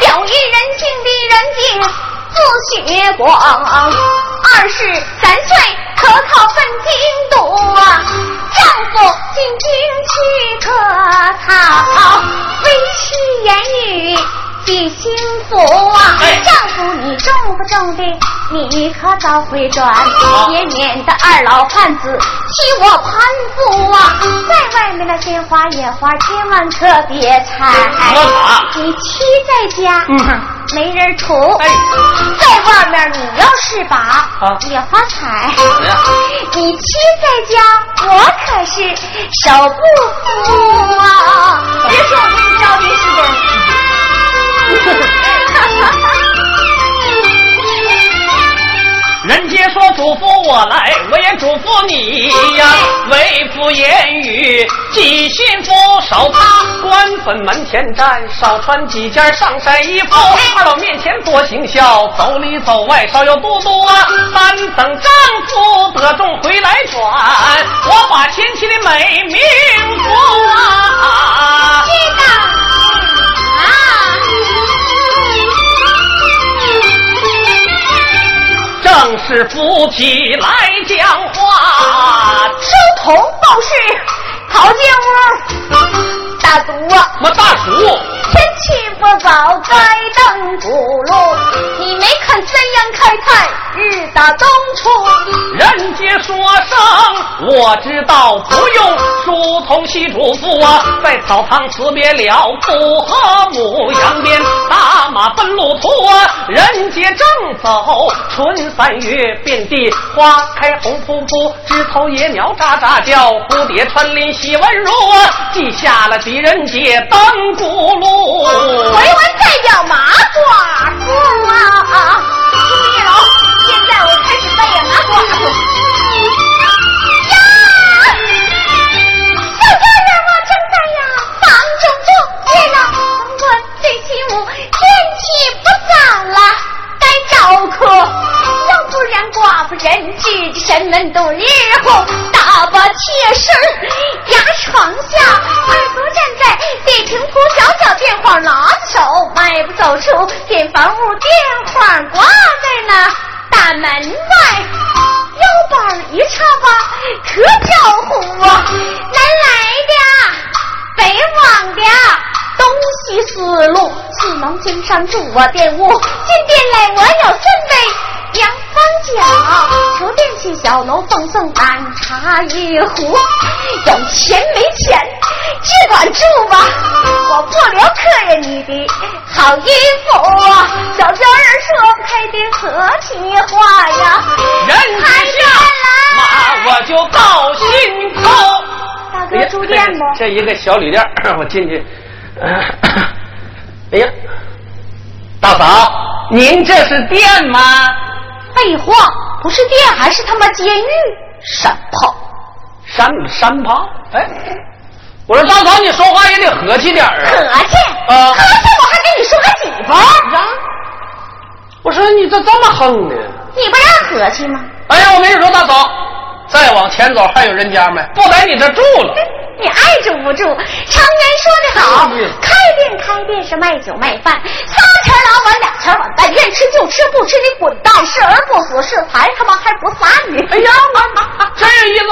表一人性的人杰自血光，二十三岁可考分京都，丈夫进京去可考，为妻言语。的幸福啊！丈夫你种不种的，你可早回转，也免得二老汉子替我攀附啊！在外面的鲜花野花，千万可别采。你妻在家，没人图。在外面你要是把野花采，你妻在家，我可是手不服啊！别说我给你招的是的。人家说嘱咐我来，我也嘱咐你呀。为夫言语记心腹，少擦官粉门前站，少穿几件上山衣服。二老面前多行孝，走里走外少有嘟嘟啊。三等丈夫得中回来转，我把前妻的美名复啊。是夫妻来讲话，收头报事，陶建屋，大毒啊，么大厨，天气不早，该登古路，你没看三阳开泰，日打东出。人家说声我知道，不用书童西嘱咐啊，在草堂辞别了父和母，扬鞭打马奔路途啊。人家正走春三月，遍地花开红扑扑，枝头野鸟喳喳叫，蝴蝶穿林喜温如啊。记下了狄仁杰登古路，回文再叫马寡妇啊！注意了，现在我开始扮演马寡妇。呀，小家人们正在呀房中住，见了我最起母，天气不早了，该招客。要不然寡妇人知神门度日后，打把切身屋，电话挂在那大门外，腰板一插吧，可叫呼啊，南来的，北往的，东西四路，四门金山住我店屋，进店来我有三位。两方角，出店去小楼奉送南茶一壶。有钱没钱，只管住吧，我不留客人你的好衣服。小娇儿说不开的和气话呀，人下马我就高兴头。大哥住店不？这一个小旅店，我进去。哎呀，大嫂，您这是店吗？废话，不是店还是他妈监狱？山炮，山山炮！哎，我说大嫂，你说话也得和气点啊！和气？啊，和气！我还跟你说个几分？呀！我说你这这么横呢？你不让和气吗？哎呀，我跟你说，大嫂，再往前走还有人家没？不在你这住了。你爱住不住？常言说得好，开店开店是卖酒卖饭，仨钱老板两钱碗但愿吃就吃，不吃你滚蛋！是儿不死是财，他妈还不撒你！哎呀，真有意思！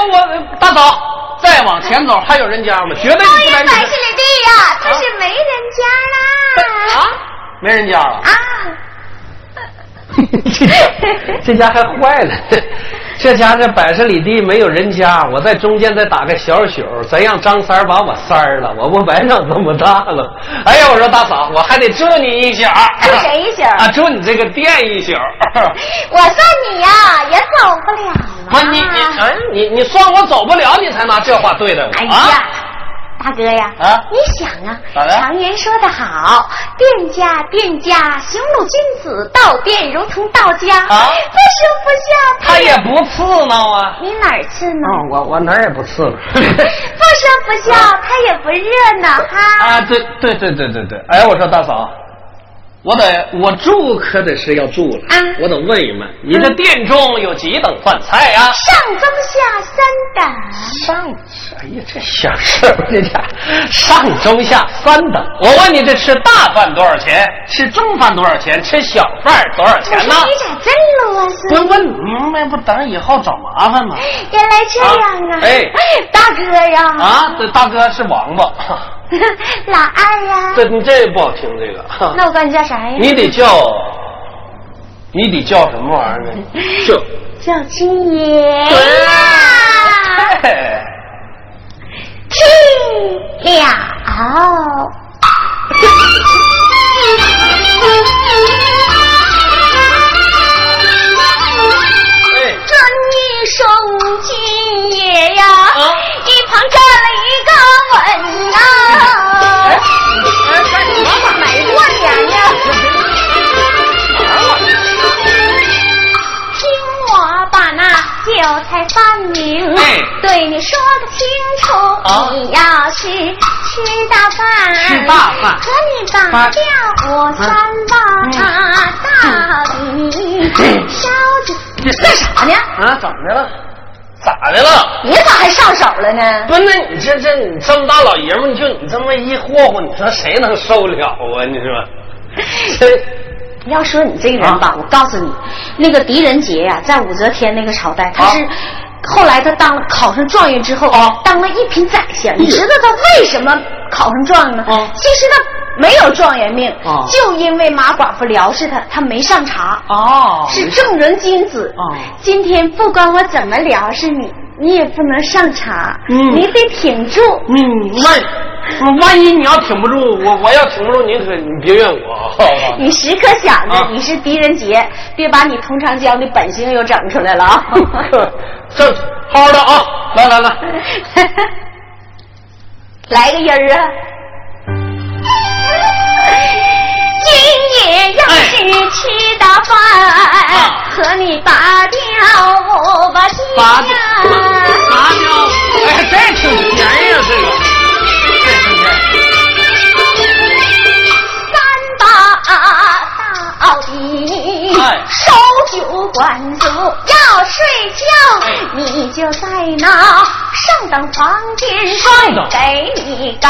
我大嫂，再往前走还有人家吗？绝对不在百十里地呀，可是没人家啦！啊，没人家了啊！这家还坏了。这家这百十里地没有人家，我在中间再打个小宿，咱让张三把我塞儿了，我不白长这么大了？哎呀，我说大嫂，我还得住你一宿。住谁一宿？啊，住你这个店一宿。我算你呀，也走不了了。不，你你哎，你你算我走不了，你才拿这话对待我。哎呀。大哥呀，啊，你想啊，常言说得好，店家店家，行路君子，到店如同到家。啊，不说不笑，他也不刺挠啊。你哪儿刺挠？我我哪儿也不刺挠。不说不笑，他也不热闹哈。啊，对对对对对对，哎，我说大嫂，我得我住可得是要住了啊我得问一问，你这店中有几等饭菜啊、上中下三等。上，哎呀，这小事儿，这家上中下三等。我问你，这吃大饭多少钱？吃中饭多少钱？吃小饭多少钱呢？你咋这么啰嗦？问问明白不？等以后找麻烦吗？原来这样啊！啊哎大哥呀，啊，这大哥是王八，老二呀，这你这不好听，这个。那我管你叫啥呀？你得叫，你得叫什么玩意儿呢？叫。叫亲爷呀！嘿去了。哎，这一声亲爷呀，啊一旁站了一个稳呐、哎，那酒菜翻明，哎对你说个清楚。啊你要是吃大饭，吃大饭和你把饭掉我三嗯把到底，烧酒干啥呢？啊，怎么的了？咋的了？你咋还上手了呢？不是，那你这这你这么大老爷们儿，就你这么一霍霍，你说谁能受了啊？你说，这要说你这个人吧，啊我告诉你，那个狄仁杰呀、在武则天那个朝代，他是。后来他当了考上状元之后，啊当了一品宰相。你知道他为什么考上状元吗？啊其实他没有状元命，啊就因为马寡妇撩视他，他没上茶，哦是正人君子。哦今天不管我怎么撩是你，你也不能上场，嗯你得挺住。嗯，万 万一你要挺不住，我我要挺不住，你可你别怨我，好吧？你时刻想着啊你是狄仁杰，别把你佟长江的本性又整出来了啊！这好好的啊，来来来，来个音儿啊！要是吃大饭，啊和你拔掉我把拔剑掉拔掉，哎，这挺便宜啊，这个，三把到底，哎收酒管足要睡觉，你就在那上等房间上等。给你盖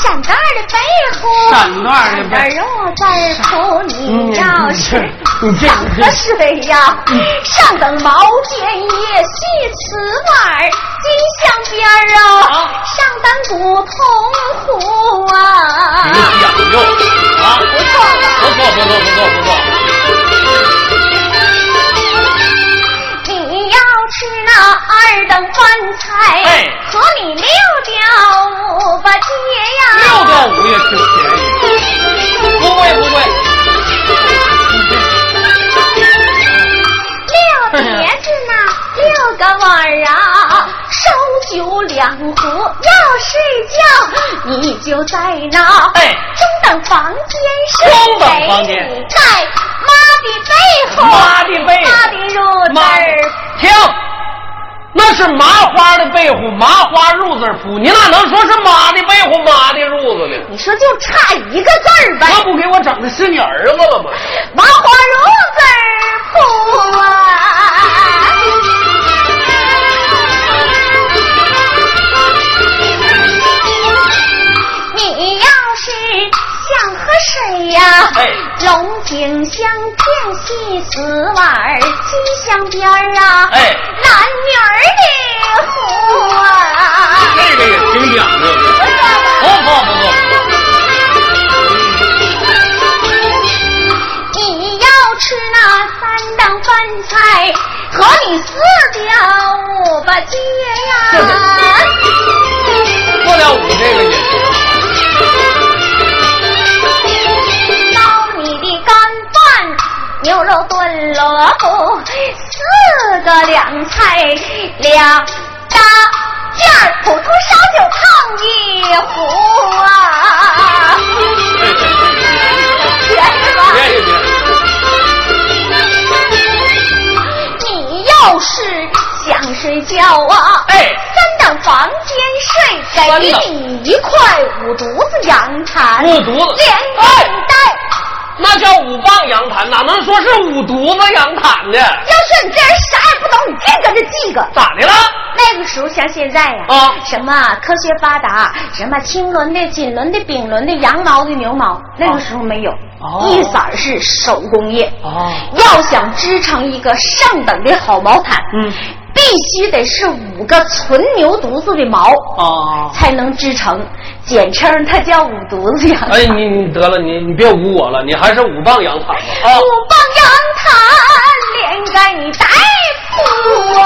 扇盖的被子，扇盖的被扇盖褥子儿铺，你要是嗯 你这想喝水呀，上等毛尖叶细瓷碗儿金镶边儿啊啊，上等古铜壶啊，不错吧？不错不错不错不错。二等饭菜，哎。和你六吊五八节呀，六吊五也挺便宜，不贵不贵。六碟子呢，六个碗儿啊，烧酒两壶。要睡觉，你就在那哎。中等房间睡，中等房间。给你盖妈的背后，妈的背妈的褥子儿。停，那是麻花的被褥，麻花褥子铺，你哪能说是妈的被褥，妈的褥子呢？你说就差一个字儿呗，那不给我整的是你儿子了吗？麻花褥子儿铺啊。你要是想喝水呀，哎龙井香片细瓷碗儿金镶边啊。男女儿的祸。这个也挺讲究的，好好好好。你要吃那三当饭菜，和你四吊五八街呀。过了五这个。牛肉炖萝卜，四个凉菜，两大件儿普通烧酒烫一壶啊。便宜吧？你要是想睡觉啊，哎三等房间睡，给你一块五竹子洋蚕，五竹子连滚带那叫五棒羊毯，哪能说是五犊子羊毯呢？要说你这人啥也不懂，你净搁这记个，咋的了？那个时候像现在呀，啊，什么科学发达，什么青纶的、锦纶的、丙纶的、羊毛的、牛毛，那个时候没有，一色是手工业。哦，要想织成一个上等的好毛毯，嗯。必须得是五个纯牛犊子的毛啊，才能织成，简称它叫五犊子羊。哎，你你得了，你你别捂我了，你还是五磅羊毯吧啊。五磅羊毯，连盖带铺啊。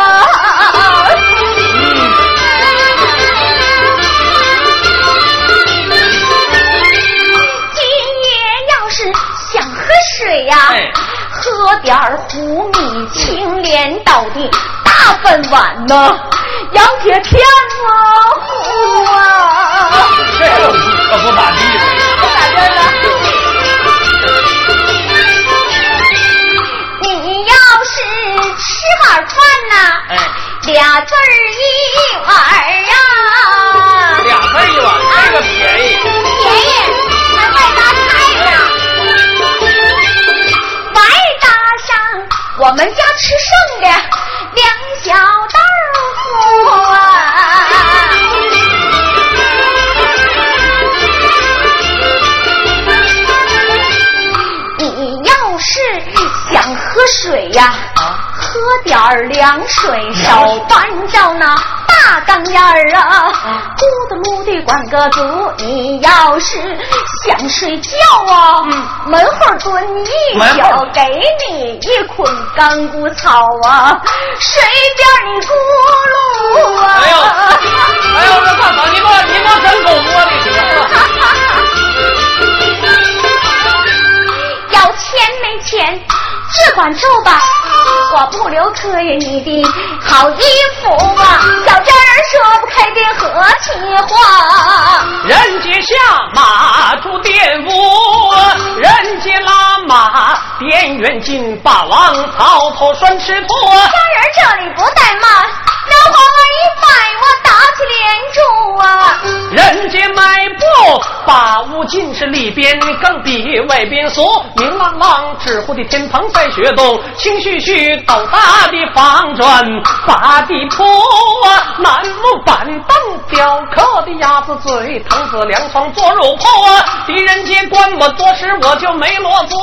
今夜要是想喝水呀，喝点儿糊米青莲倒地。大饭碗呢？杨铁片啊，糊啊！这可不咋地。不咋地了。你要是吃碗饭呐，哎，俩字儿一碗啊。俩字儿一碗，这个便宜。便宜，还外搭菜呢。外搭上我们家吃剩的。两小豆腐啊！你要是想喝水呀，喝点凉水，少烦着那大缸眼儿啊，咕嘟噜的管个足。你要是想睡觉啊，门后蹲一脚，给你一捆干枯草啊，随便你咕噜啊。哎呦，哎呦，这大嫂，你给我，你给我整狗窝里去 要钱没钱？只管住吧，我不留客人你的好衣服啊！小真儿说不开的和气话。人家下马住店屋，人家拉马边远近，霸王草头拴吃兔。家人这里不怠慢，那话一摆，我打起连珠啊！人家迈步把屋进，是里边更比外边俗，明朗朗纸糊的天棚在。雪洞，清絮絮，斗大的方砖把地铺啊，楠木板凳雕刻的鸭子嘴，藤子凉床做肉铺啊。狄仁杰管我做事，我就没落座，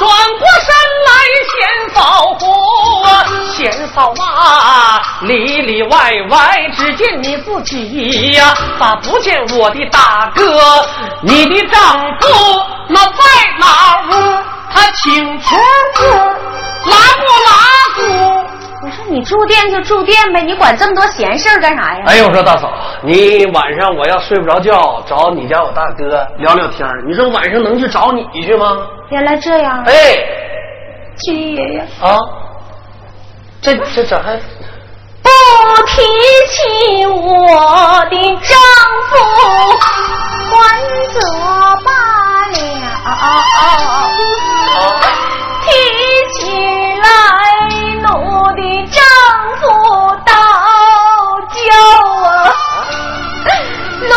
转过身来先扫胡啊，先扫啊，里里外外只见你自己呀，咋不见我的大哥？你的丈夫那在哪屋？他请出屋，拉不拉姑？我说你住店就住店呗，你管这么多闲事干啥呀？哎呦，我说大嫂，你晚上我要睡不着觉，找你家我大哥聊聊天你说晚上能去找你去吗？原来这样。哎，七爷爷啊，这这咋还不提起我的丈夫，还则罢了。提起来，奴的丈夫倒叫啊，奴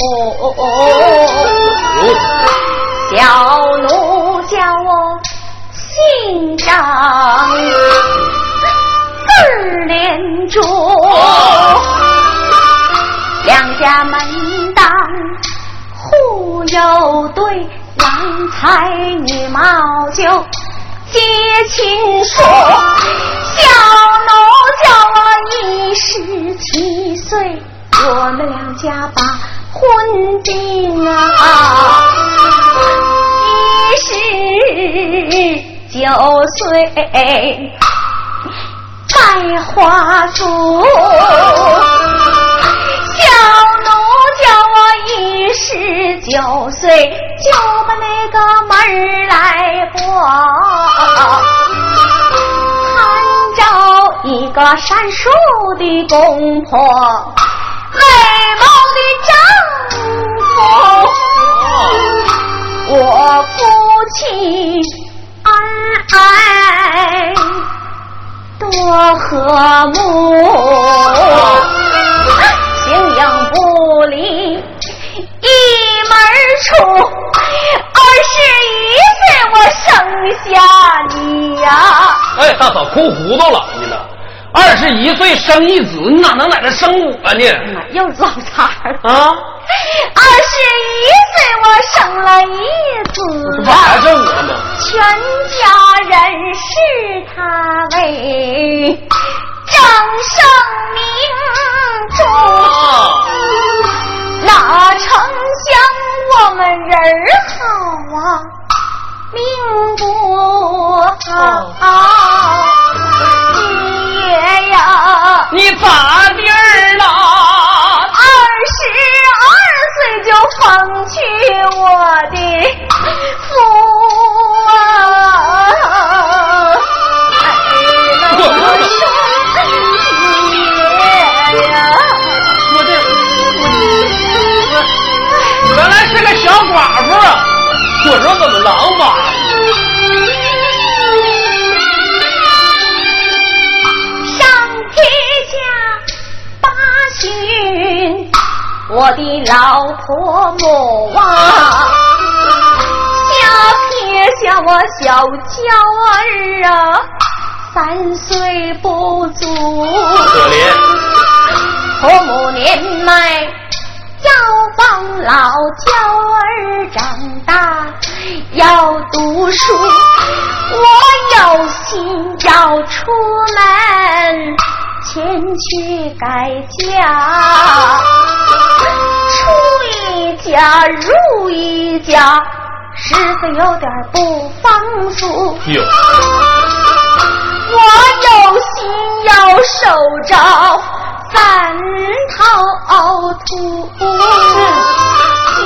如虎。小奴叫我姓张，字连珠。两家门当户又对，郎才女貌就。接亲说，小奴叫我一十七岁，我们两家把婚定啊，一十九岁，刚百花组。小奴叫我一十九岁就把那个门来过，看着一个闪烁的公婆，美貌的，我夫妻恩爱多和睦。形影不离一门出，二十一岁我生下你呀！哎，大嫂哭糊涂了，你呢？二十一岁生一子，你哪能在这生我呢？又落茬啊！二十一岁我生了一子，不还是我吗？全家人视他为。正生名主，哪成想我们人好啊，命不好。你岁就我的老婆母啊，小撇下我小娇儿啊，三岁不足，可怜，婆母年迈。要帮老娇儿长大，要读书，我有心要出门前去改嫁，出一家入一家，实在有点不方俗。有，我有心要守着。三套土，金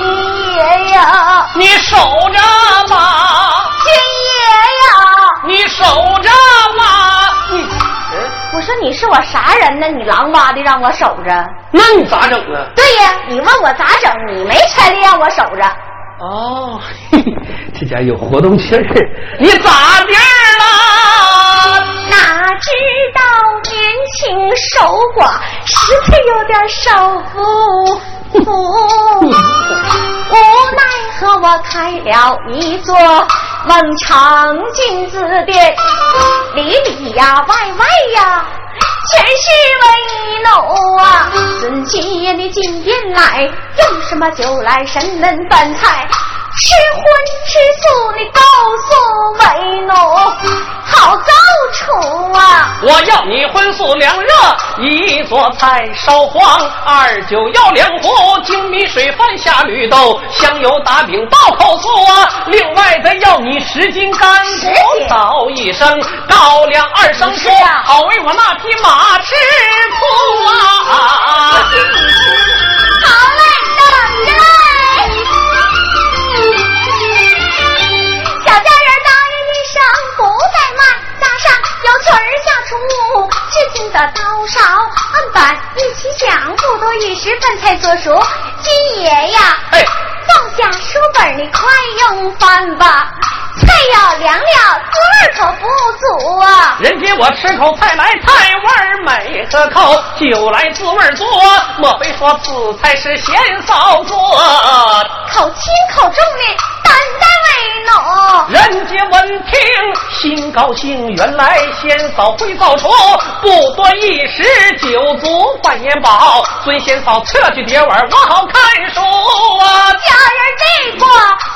爷呀，你守着吧。金爷呀，你守着吧。你，我说你是我啥人呢？你狼哇的让我守着，那你咋整啊？对呀，你问我咋整？你没权利让我守着。哦，这家有活动气儿，你咋地守寡，实在有点受不服。无奈何，我开了一座。孟尝君子店，里里呀，外外呀。全是为奴啊！尊爷你进店来，用什么酒来神门饭菜？吃荤吃素，你告诉为奴，好高处啊！我要你荤素两热，一做菜烧黄，二酒要两壶，精米水饭下绿豆，香油打饼爆口醋啊！另外再要你十斤干果，倒一升高粱二升醋，好为我那匹马吃醋啊！儿下厨，只听得刀勺案板一起响，不多一时饭菜做熟。金爷呀，哎，放下书本，你快用饭吧。菜要凉了，滋味可不足啊。人家我吃口菜来，菜味美；可口酒来，滋味多。莫非说此菜是贤嫂做？口轻口重的，担待为奴。人杰闻听心高兴，原来仙嫂会造出，不多一时酒足饭也饱。孙仙嫂撤去碟碗，我好看书啊。家人背过。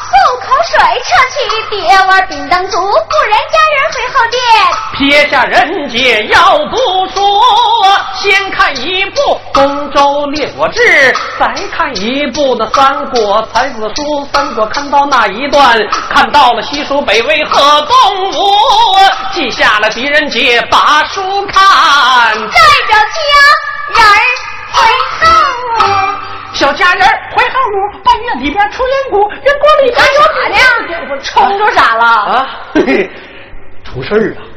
漱口水，撤去碟碗冰灯足，故人家人回后殿。撇下人杰要读书，先看一部《东周列国志》，再看一部那《三国才子书》。三国看到那一段，看到了西蜀北魏和东吴，记下了狄仁杰把书看。代表家人回后小家人回后屋，半夜里边出人骨，人锅里边有啥呢？冲着啥了？啊，出事儿了。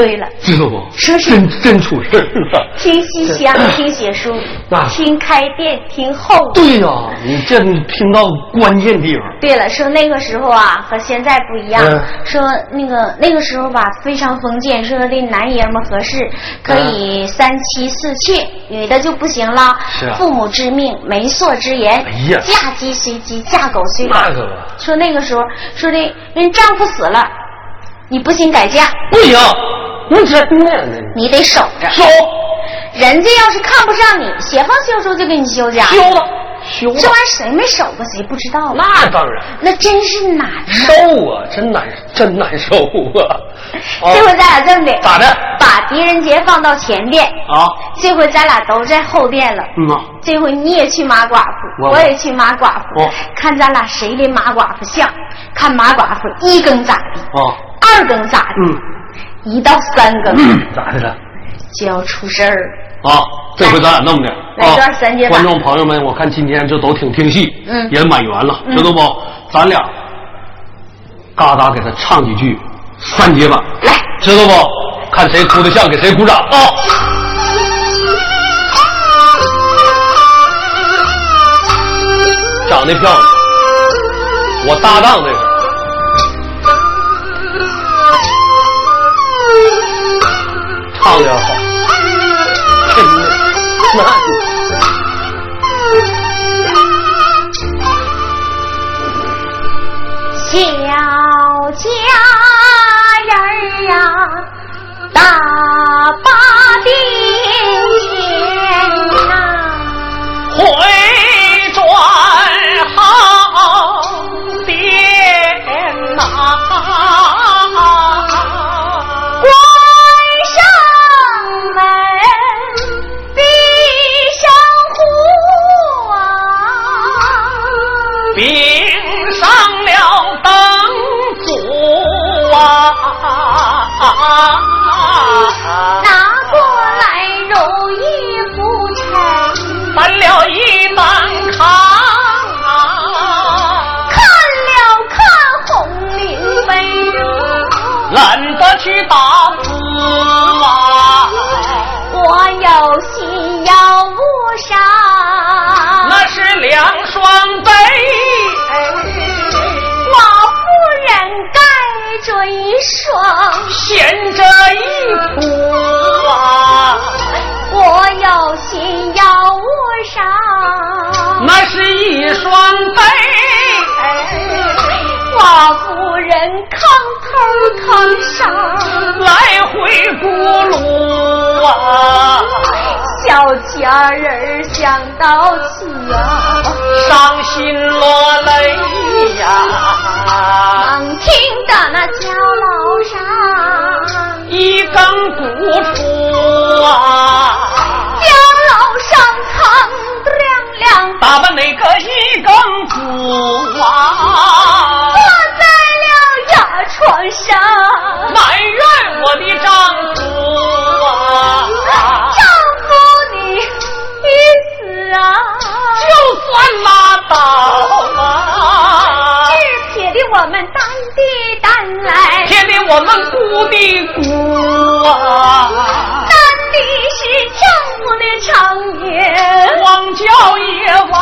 对了，知道不？说是真真出事儿了。听西厢，听写书啊，听开店，听后。对呀、你这听到关键地方。对了，说那个时候啊，和现在不一样。嗯说那个那个时候吧，非常封建，说的男爷们合适可以三妻四妾，女的就不行了。是啊父母之命，媒妁之言，哎呀嫁鸡随鸡，嫁狗随狗。那个吧说那个时候，说的人丈夫死了，你不行改嫁，不行，那真的呢。你得守着。收人家要是看不上你，写封休书就给你休家。休了，休了这玩意。儿谁没守过谁不知道啊？那当然，那真是难。受啊，真难，真难受啊。啊这回咱俩这么的，咋的？把狄仁杰放到前殿，啊，这回咱俩都在后殿了。嗯啊，这回你也去马寡妇，我我也去马寡妇，哦看咱俩谁的马寡妇像，看马寡妇一更咋的，啊，二更咋的，嗯，一到三更咋的了？就要出事儿。啊，这回咱俩弄的来段三节啊，观众朋友们，我看今天这都挺听戏，嗯也满员了，嗯知道不？咱俩嘎达给他唱几句三节版，来，知道不？看谁哭得像，给谁鼓掌啊！长得漂亮，我搭档这是。唱的好，真的，那小家人儿呀，大把的钱呐、回转好点呐、一双杯，寡妇人炕头炕上，来回咕噜啊，小家人儿想到此啊，伤心落泪呀，能听得那角楼上，一更鼓出啊，打扮那个一更鼓啊？坐，在了牙床上，埋怨我的丈夫啊。丈夫你已死啊。就算拉倒啊，是撇的我们单的单来，撇的我们孤的孤啊，的长夜，荒郊野外，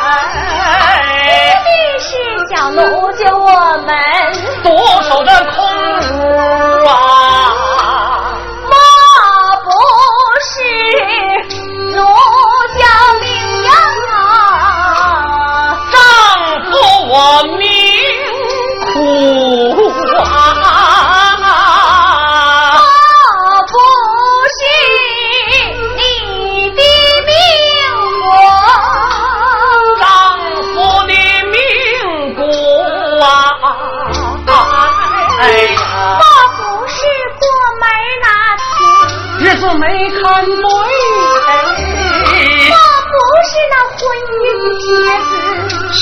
哭的是小奴家我们独守着空屋啊，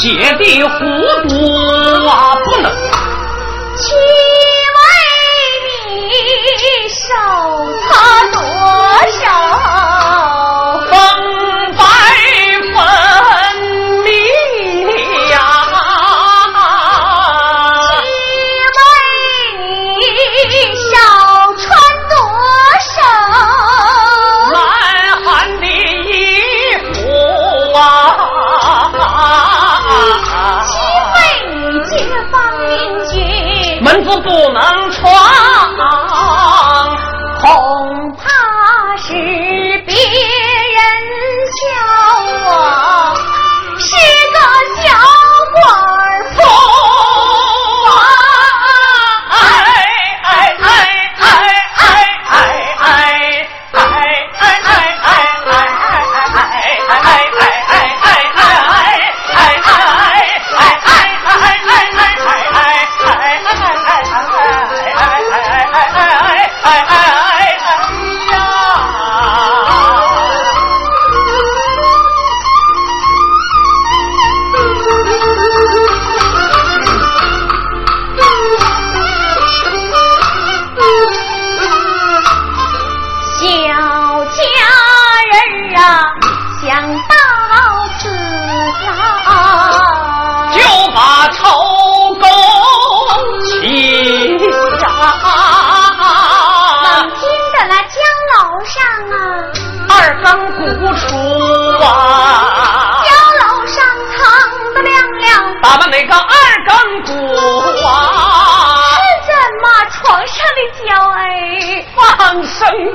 姐的糊涂啊，不能，七为你守他多少？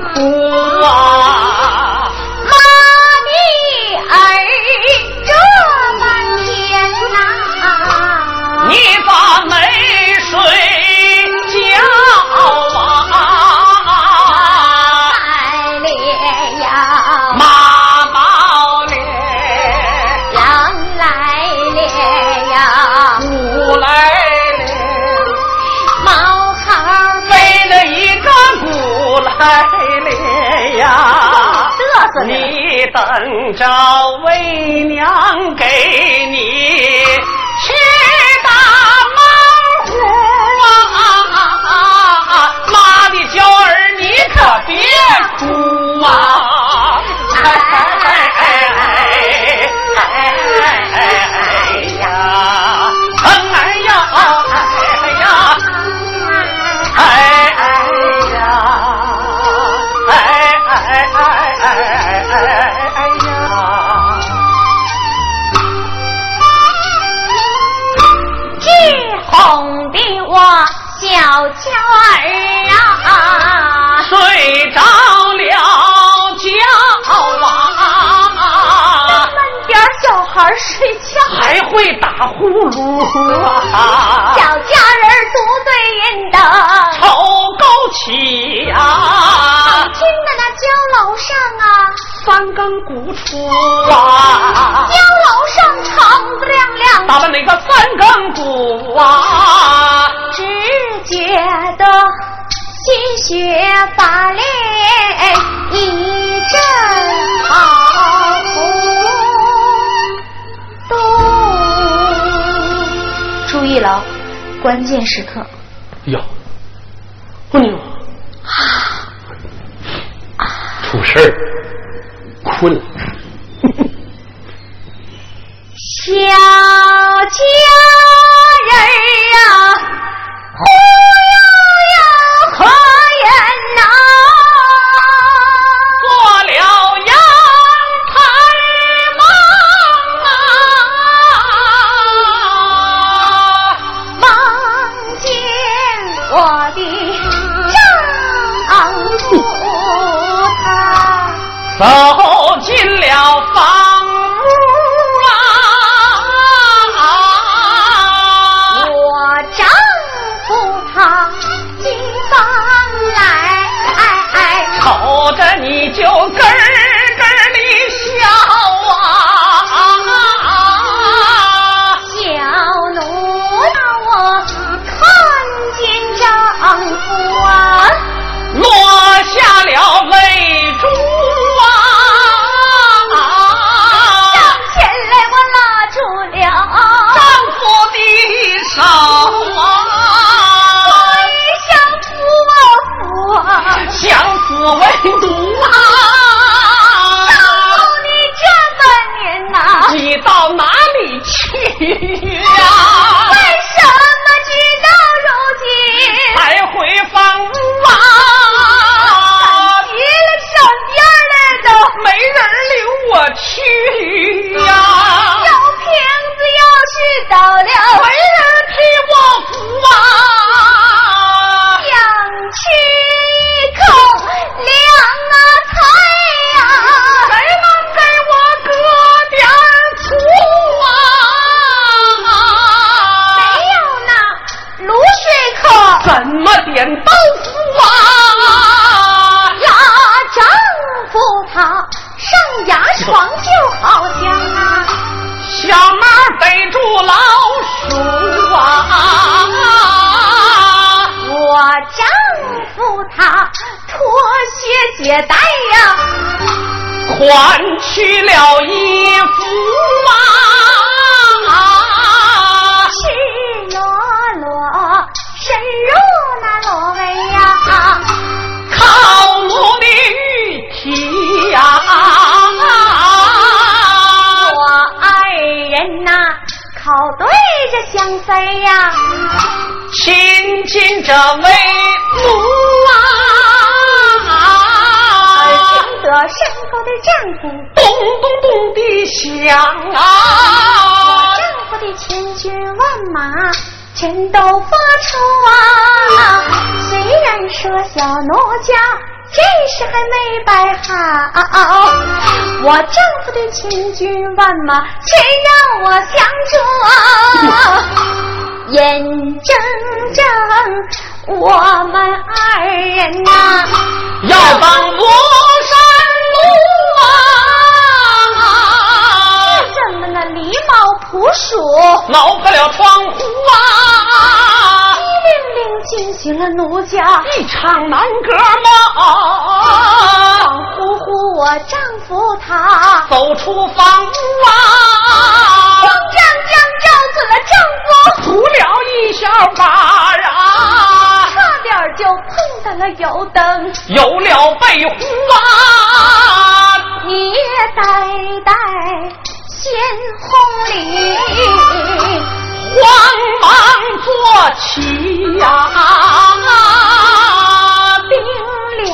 啊 Chào 而睡觉，还会打呼噜、啊，小家人独对人的，愁高起啊！听的那焦楼上啊，三更鼓出啊，焦楼上唱子亮亮，打了那个三更鼓啊，只觉得心血发泪一阵寒。关键时刻。哟，不娘。啊。出事儿，困了。换去了衣服啊！赤裸裸深入那罗围呀，靠奴的玉体呀！我爱人呐靠对着相随呀，亲近这位奴而啊！听得身后的丈夫。咚咚咚的响啊我！丈夫的千军万马全都发出啊！虽然说小奴家这时还没摆好，我丈夫的千军万马却让我相助啊！眼睁睁我们二人呐、要当我猫扑鼠？挠破了窗户啊！叮铃惊醒了奴家，一场南歌梦！恍惚惚我丈夫他。走出房屋啊慌，张张照准了丈夫，扶了一小把啊，差点就碰到了油灯，有了被呼啊，你也呆呆鲜红里，慌忙坐起呀、冰凉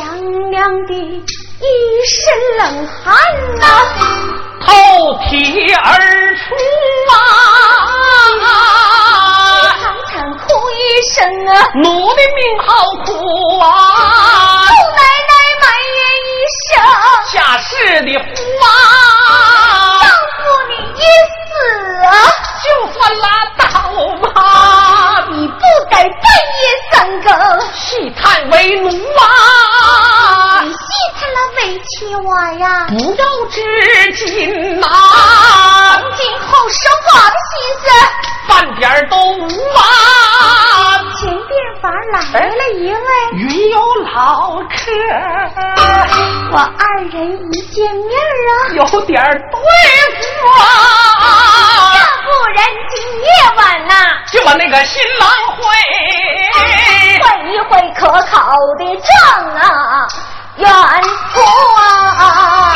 凉的一身冷汗呐、透体而出啊，长长哭一声啊，奴的命好苦啊姑，奶奶埋怨一声。下世的呼啊死啊！就算拉倒吧，你不该半夜三更，戏探为奴啊你，戏探了委屈我呀！不要至今呐、从今后守我的心思。半点都无啊，前边房来了一位，云游老客，我二人一见面啊，有点对付啊就把那个新郎会。会一会可考的正啊，远赴啊！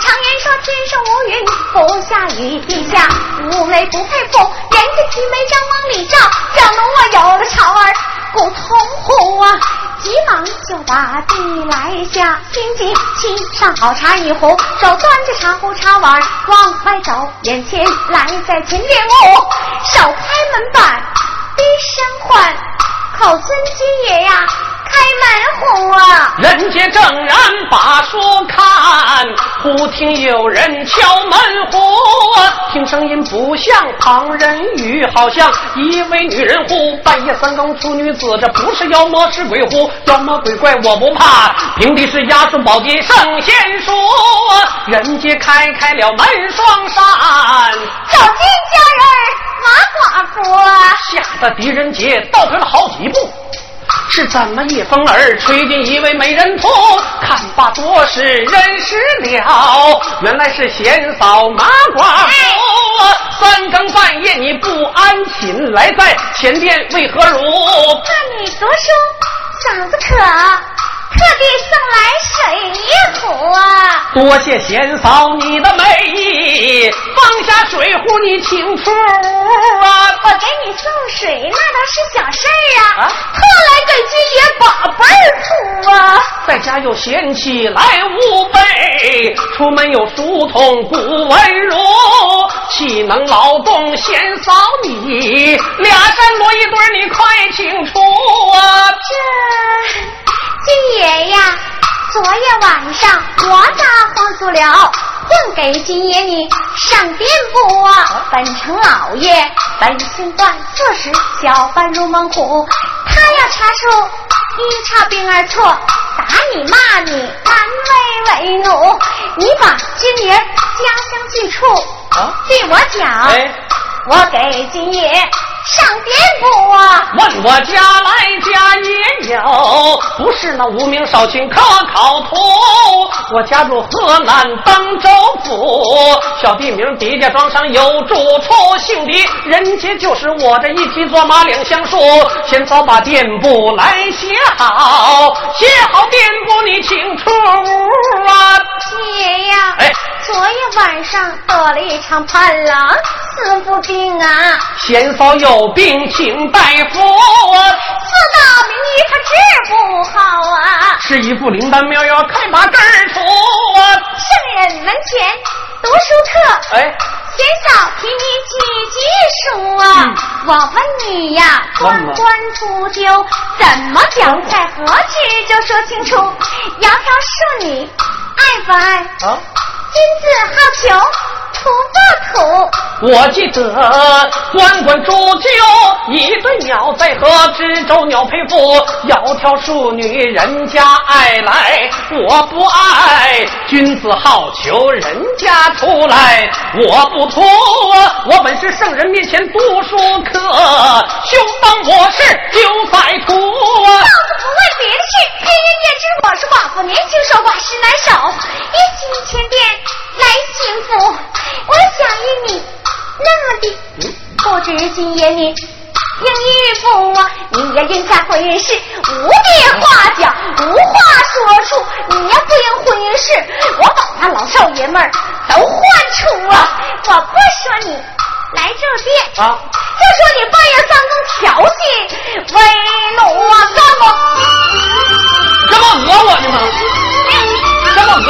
常言说天上无云不下雨，地下无雷不配父，人家齐眉张往里照，照得我有了巢儿骨痛乎啊！急忙就把地来下，心急沏上好茶一壶，手端着茶壶茶碗往外走，眼前来在前殿屋，手开门板，低声唤，口尊金爷呀，开门户啊！人家正然把书看，忽听有人敲门户，听声音不像旁人语，好像一位女人呼。半夜三更出女子，这不是妖魔是鬼乎？妖魔鬼怪我不怕，凭的是压顺宝剑圣贤书。人家开开了门双扇，走进家人马寡妇啊，吓得狄仁杰倒退了好几步。是怎么一风儿吹进一位美人图？看罢多时认识了，原来是贤嫂马寡妇三更半夜你不安寝，来在前殿为何如？怕你读书嗓子渴。特地送来水一壶啊！多谢贤嫂你的美意，放下水壶你请出啊！我给你送水那倒是小事儿啊，特来给金爷把辈儿出啊！在家有贤妻来无备，出门有书童古文如，岂能劳动贤嫂你？俩山摞一堆你快请出啊！这。金爷呀，昨夜晚上我咋慌住了？混给金爷你上殿不啊？本城老爷本性断，做事小贩入猛虎。他要查出一查兵二错，打你骂你，难为为奴。你把金爷家乡记处对我讲，我给金爷。上殿不啊？问我家来家也有，不是那无名少卿可考图。我家住河南登州府，小地名狄家庄上有住处，姓狄，人家就是我这一匹坐马两相书。先早把店簿来写好，写好店簿你请出啊。爷呀，哎，昨夜晚上得了一场潘郎四不病啊，先嫂有。有病请大夫，四大名医他治不好啊！是一副灵丹妙药看把根儿出。圣人门前读书课，哎，贤嫂替你几句书啊！我问你呀，关关雎鸠怎么讲在何止？就说清楚。窈窕淑女，爱不爱？啊，君子好逑。图不图？我记得关关雎鸠，一对鸟在河，知州鸟配妇，窈窕淑女，人家爱来，我不爱。君子好逑，人家出来，我不图。我本是圣人面前读书客，休当我是丢在途。老子不问别，人人也知我是寡妇，年轻守寡，实难守。一进前殿来幸福。我想与你那么的，不知今夜你应与不啊？你呀应下婚姻事，无的话讲，无话说出。你呀不应婚姻事，我把那老少爷们儿都唤出啊！我不说你来这边啊，就说你半夜三更调戏威龙啊，干不？这不讹我呢吗？这不讹。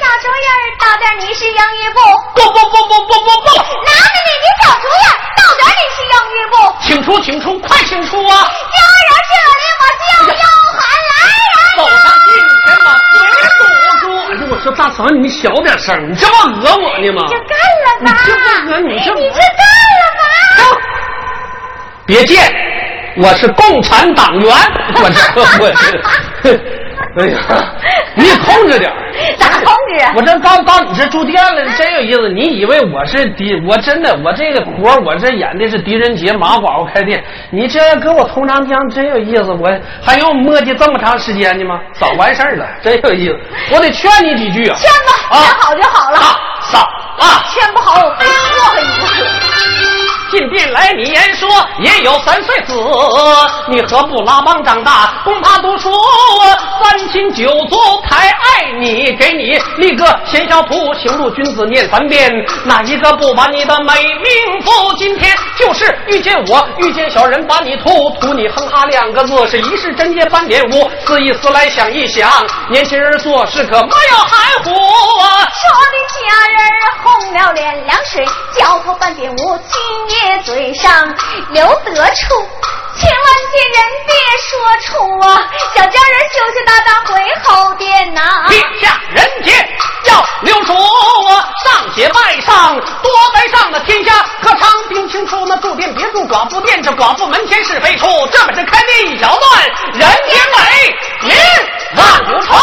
小主人，到点你是英语部？不不不不不不不！拿着你的小主人，到点你是英语部？请出，请出，快请出啊！家人这里我就要喊来人。走上近前把嘴堵住。哎呀，我说大嫂，你小点声，你这不讹我呢吗？你就干了吧！你这不讹你这，你就干了吧！别介，我是共产党员，我这我这。哎呀，你控制点 咋控制啊？我这刚到你这住店了，真有意思。你以为我是狄？我真的，我这个活我这演的是狄仁杰马寡妇开店。你这要跟我同长江，真有意思。我还用磨叽这么长时间呢吗？早完事儿了，真有意思。我得劝你几句啊。劝吧，劝好就好了。嫂啊，劝不好我非祸害你。进殿来，你言说也有三岁子，你何不拉帮长大，供他读书？三亲九族太爱你，给你立个贤孝图，行路君子念三遍。哪一个不把你的美名付？今天就是遇见我，遇见小人把你吐，吐你哼哈两个字，是一世真洁半点污。思一思来想一想，年轻人做事可莫要含糊。说的家人红了脸，凉水浇头半点污，今嘴上留得处，千万见人别说出啊！小家人羞羞答答回后殿呐。陛下人间要留处，上写拜上，多拜上的天下可长。并清楚那住店别住寡妇店，这寡妇门前是非处。这本是开店一小段，人间美名万古传。